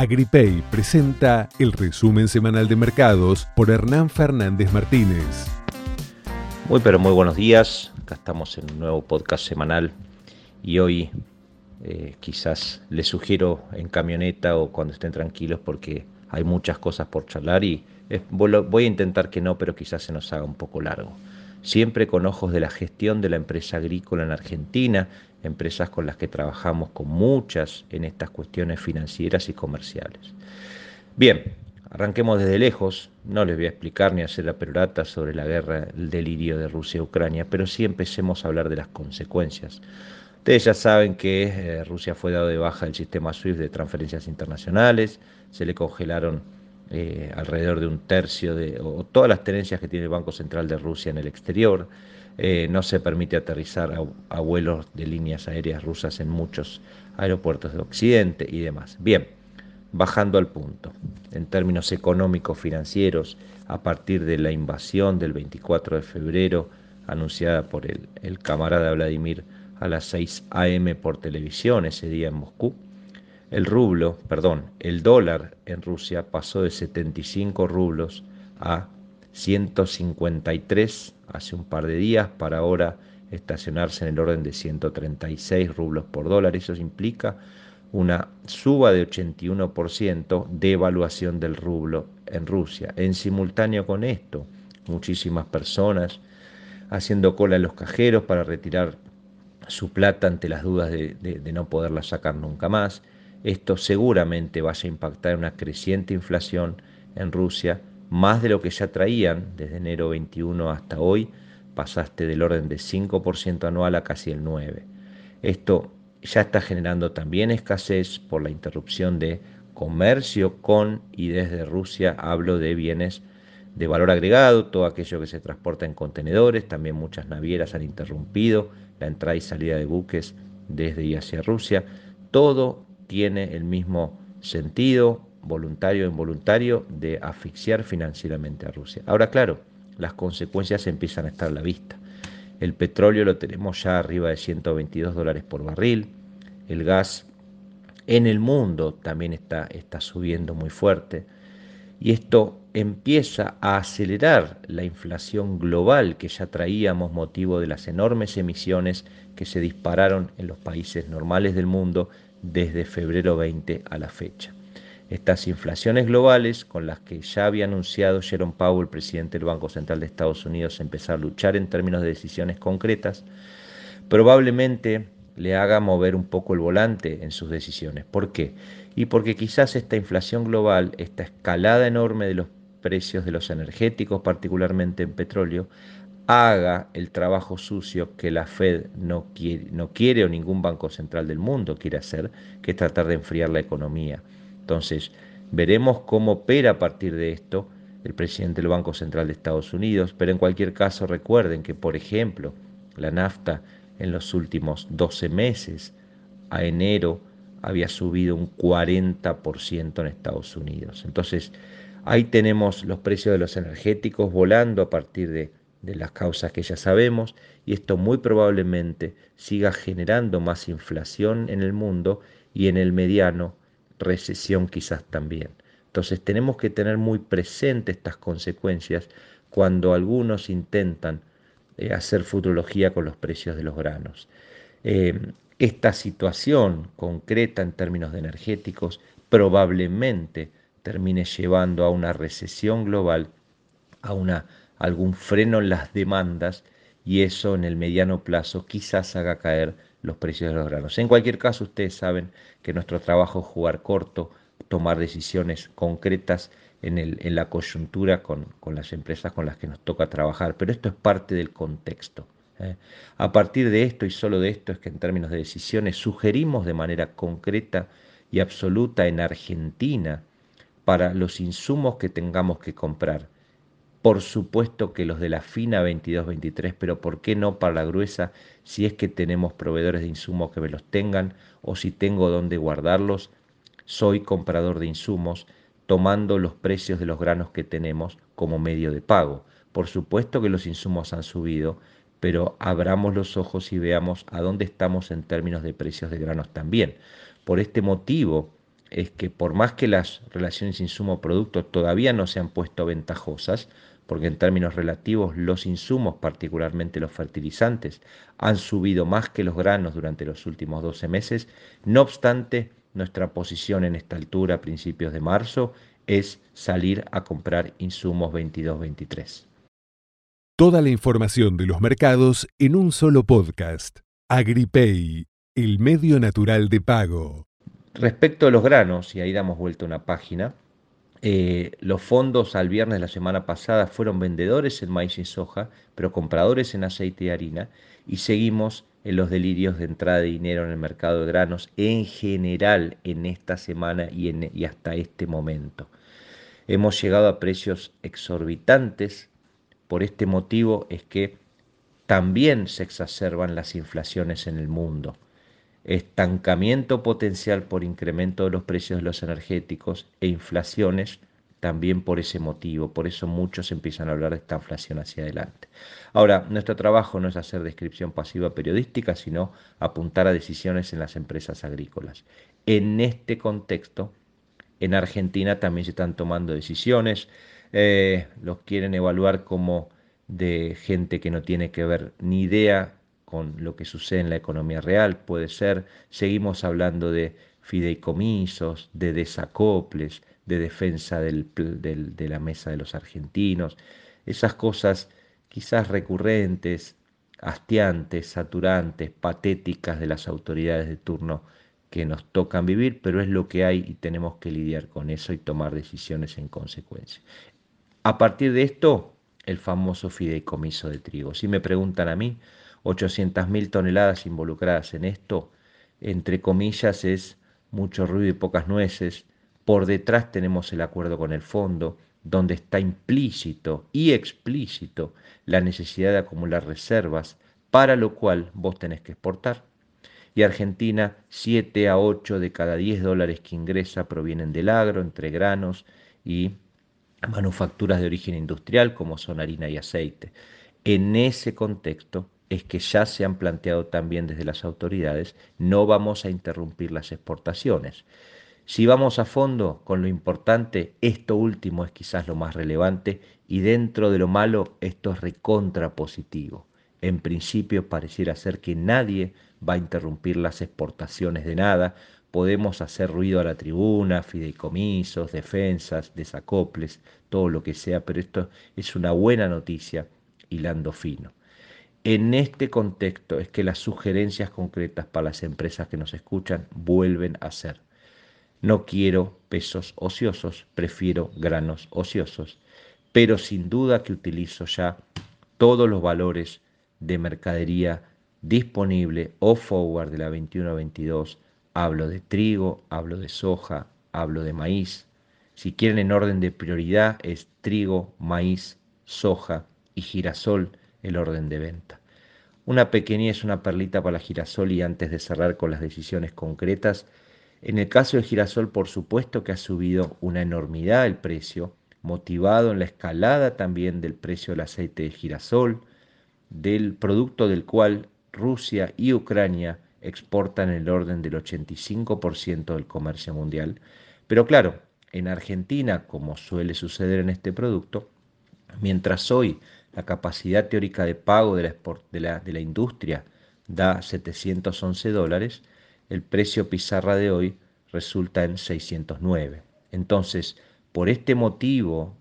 Agripay presenta el resumen semanal de mercados por Hernán Fernández Martínez. Muy pero muy buenos días, acá estamos en un nuevo podcast semanal y hoy eh, quizás les sugiero en camioneta o cuando estén tranquilos porque hay muchas cosas por charlar y voy a intentar que no, pero quizás se nos haga un poco largo. Siempre con ojos de la gestión de la empresa agrícola en Argentina empresas con las que trabajamos con muchas en estas cuestiones financieras y comerciales. Bien, arranquemos desde lejos, no les voy a explicar ni hacer la perorata sobre la guerra, el delirio de Rusia-Ucrania, pero sí empecemos a hablar de las consecuencias. Ustedes ya saben que eh, Rusia fue dado de baja del sistema SWIFT de transferencias internacionales, se le congelaron eh, alrededor de un tercio de o todas las tenencias que tiene el Banco Central de Rusia en el exterior. Eh, no se permite aterrizar a, vuelos de líneas aéreas rusas en muchos aeropuertos de Occidente y demás. Bien, bajando al punto, en términos económicos financieros, a partir de la invasión del 24 de febrero, anunciada por el, el camarada Vladimir a las 6 a.m. por televisión ese día en Moscú, el rublo, perdón, el dólar en Rusia pasó de 75 rublos a 153 hace un par de días para ahora estacionarse en el orden de 136 rublos por dólar. Eso implica una suba de 81% de evaluación del rublo en Rusia. En simultáneo con esto, muchísimas personas haciendo cola en los cajeros para retirar su plata ante las dudas de, de no poderla sacar nunca más. Esto seguramente vaya a impactar en una creciente inflación en Rusia más de lo que ya traían desde enero 21 hasta hoy, pasaste del orden de 5% anual a casi el 9%. Esto ya está generando también escasez por la interrupción de comercio con y desde Rusia, hablo de bienes de valor agregado, todo aquello que se transporta en contenedores, también muchas navieras han interrumpido la entrada y salida de buques desde y hacia Rusia, todo tiene el mismo sentido, voluntario o involuntario, de asfixiar financieramente a Rusia. Ahora, claro, las consecuencias empiezan a estar a la vista. El petróleo lo tenemos ya arriba de 122 dólares por barril. El gas en el mundo también está, está subiendo muy fuerte. Y esto empieza a acelerar la inflación global que ya traíamos motivo de las enormes emisiones que se dispararon en los países normales del mundo desde febrero 20 a la fecha. Estas inflaciones globales, con las que ya había anunciado Jerome Powell, presidente del Banco Central de Estados Unidos, empezar a luchar en términos de decisiones concretas, probablemente le haga mover un poco el volante en sus decisiones. ¿Por qué? Y porque quizás esta inflación global, esta escalada enorme de los precios de los energéticos, particularmente en petróleo, haga el trabajo sucio que la Fed no quiere, o ningún banco central del mundo quiere hacer, que es tratar de enfriar la economía. Entonces, veremos cómo opera a partir de esto el presidente del Banco Central de Estados Unidos, pero en cualquier caso recuerden que, por ejemplo, la nafta en los últimos 12 meses, a enero, había subido un 40% en Estados Unidos. Entonces, ahí tenemos los precios de los energéticos volando a partir de, de las causas que ya sabemos y esto muy probablemente siga generando más inflación en el mundo y en el mediano recesión quizás también. Entonces tenemos que tener muy presente estas consecuencias cuando algunos intentan eh, hacer futurología con los precios de los granos. Eh, esta situación concreta en términos de energéticos probablemente termine llevando a una recesión global, a una, algún freno en las demandas y eso en el mediano plazo quizás haga caer los precios de los granos. En cualquier caso, ustedes saben que nuestro trabajo es jugar corto, tomar decisiones concretas en, el, en la coyuntura con, las empresas con las que nos toca trabajar, pero esto es parte del contexto. ¿eh? A partir de esto y solo de esto es que en términos de decisiones sugerimos de manera concreta y absoluta en Argentina para los insumos que tengamos que comprar por supuesto que los de la fina 22-23, pero ¿por qué no para la gruesa si es que tenemos proveedores de insumos que me los tengan o si tengo dónde guardarlos? Soy comprador de insumos tomando los precios de los granos que tenemos como medio de pago. Por supuesto que los insumos han subido, pero abramos los ojos y veamos a dónde estamos en términos de precios de granos también. Por este motivo, es que por más que las relaciones insumo-producto todavía no se han puesto ventajosas, porque en términos relativos los insumos, particularmente los fertilizantes, han subido más que los granos durante los últimos 12 meses, no obstante, nuestra posición en esta altura, a principios de marzo, es salir a comprar insumos 22-23. Toda la información de los mercados en un solo podcast. AgriPay, el medio natural de pago. Respecto a los granos, y ahí damos vuelta una página, eh, los fondos al viernes de la semana pasada fueron vendedores en maíz y soja, pero compradores en aceite y harina, y seguimos en los delirios de entrada de dinero en el mercado de granos en general en esta semana y hasta este momento. Hemos llegado a precios exorbitantes. Por este motivo es que también se exacerban las inflaciones en el mundo. Estancamiento potencial por incremento de los precios de los energéticos e inflaciones también por ese motivo. Por eso muchos empiezan a hablar de esta inflación hacia adelante. Ahora, nuestro trabajo no es hacer descripción pasiva periodística, sino apuntar a decisiones en las empresas agrícolas. En este contexto, en Argentina también se están tomando decisiones, eh, los quieren evaluar como de gente que no tiene que ver ni idea con lo que sucede en la economía real, puede ser, seguimos hablando de fideicomisos, de desacoples, de defensa de la mesa de los argentinos, esas cosas quizás recurrentes, hastiantes, saturantes, patéticas de las autoridades de turno que nos tocan vivir, pero es lo que hay y tenemos que lidiar con eso y tomar decisiones en consecuencia. A partir de esto, el famoso fideicomiso de trigo. Si me preguntan a mí, 800.000 toneladas involucradas en esto, entre comillas, es mucho ruido y pocas nueces. Por detrás tenemos el acuerdo con el fondo, donde está implícito y explícito la necesidad de acumular reservas, para lo cual vos tenés que exportar y Argentina 7 a 8 de cada 10 dólares que ingresa provienen del agro, entre granos y manufacturas de origen industrial como son harina y aceite. En ese contexto es que ya se han planteado también desde las autoridades, no vamos a interrumpir las exportaciones. Si vamos a fondo con lo importante, esto último es quizás lo más relevante y dentro de lo malo esto es recontra positivo. En principio pareciera ser que nadie va a interrumpir las exportaciones de nada, podemos hacer ruido a la tribuna, fideicomisos, defensas, desacoples, todo lo que sea, pero esto es una buena noticia, hilando fino. En este contexto es que las sugerencias concretas para las empresas que nos escuchan vuelven a ser. No quiero pesos ociosos, prefiero granos ociosos, pero sin duda que utilizo ya todos los valores de mercadería disponible o forward de la 21-22. Hablo de trigo, hablo de soja, hablo de maíz. Si quieren en orden de prioridad es trigo, maíz, soja y girasol el orden de venta. Una pequeña es una perlita para la girasol y antes de cerrar con las decisiones concretas, en el caso del girasol por supuesto que ha subido una enormidad el precio, motivado en la escalada también del precio del aceite de girasol, del producto del cual Rusia y Ucrania exportan el orden del 85% del comercio mundial. Pero claro, en Argentina, como suele suceder en este producto, mientras hoy la capacidad teórica de pago de la, industria da 711 dólares, el precio pizarra de hoy resulta en 609. Entonces, por este motivo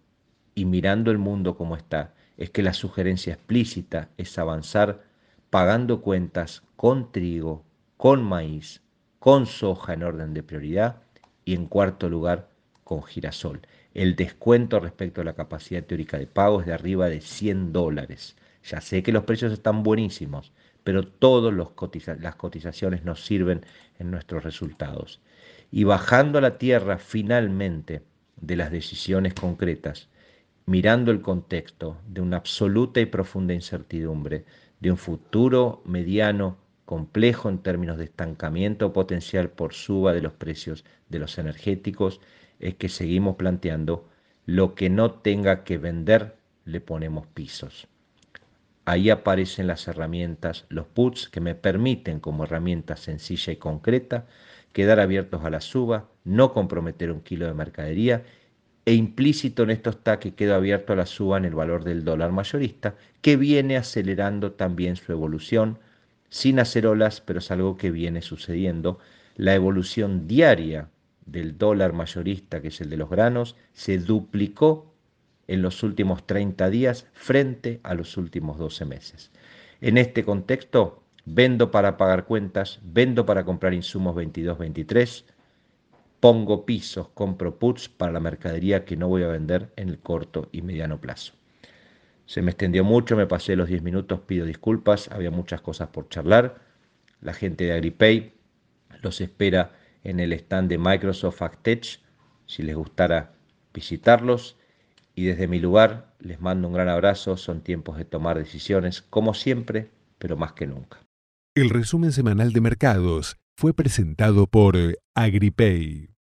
y mirando el mundo como está, es que la sugerencia explícita es avanzar pagando cuentas con trigo, con maíz, con soja en orden de prioridad y en cuarto lugar con girasol. El descuento respecto a la capacidad teórica de pago es de arriba de 100 dólares. Ya sé que los precios están buenísimos, pero todas las cotizaciones nos sirven en nuestros resultados. Y bajando a la tierra finalmente de las decisiones concretas, mirando el contexto de una absoluta y profunda incertidumbre, de un futuro mediano complejo en términos de estancamiento potencial por suba de los precios de los energéticos, es que seguimos planteando lo que no tenga que vender, le ponemos pisos. Ahí aparecen las herramientas, los puts que me permiten como herramienta sencilla y concreta quedar abiertos a la suba, no comprometer un kilo de mercadería e implícito en esto está que quedó abierto a la suba en el valor del dólar mayorista, que viene acelerando también su evolución, sin hacer olas, pero es algo que viene sucediendo. La evolución diaria del dólar mayorista, que es el de los granos, se duplicó en los últimos 30 días frente a los últimos 12 meses. En este contexto, vendo para pagar cuentas, vendo para comprar insumos 22-23, pongo pisos, compro puts para la mercadería que no voy a vender en el corto y mediano plazo. Se me extendió mucho, me pasé los 10 minutos, pido disculpas, había muchas cosas por charlar. La gente de AgriPay los espera en el stand de Microsoft AgTech, si les gustara visitarlos. Y desde mi lugar les mando un gran abrazo, son tiempos de tomar decisiones, como siempre, pero más que nunca. El resumen semanal de mercados fue presentado por AgriPay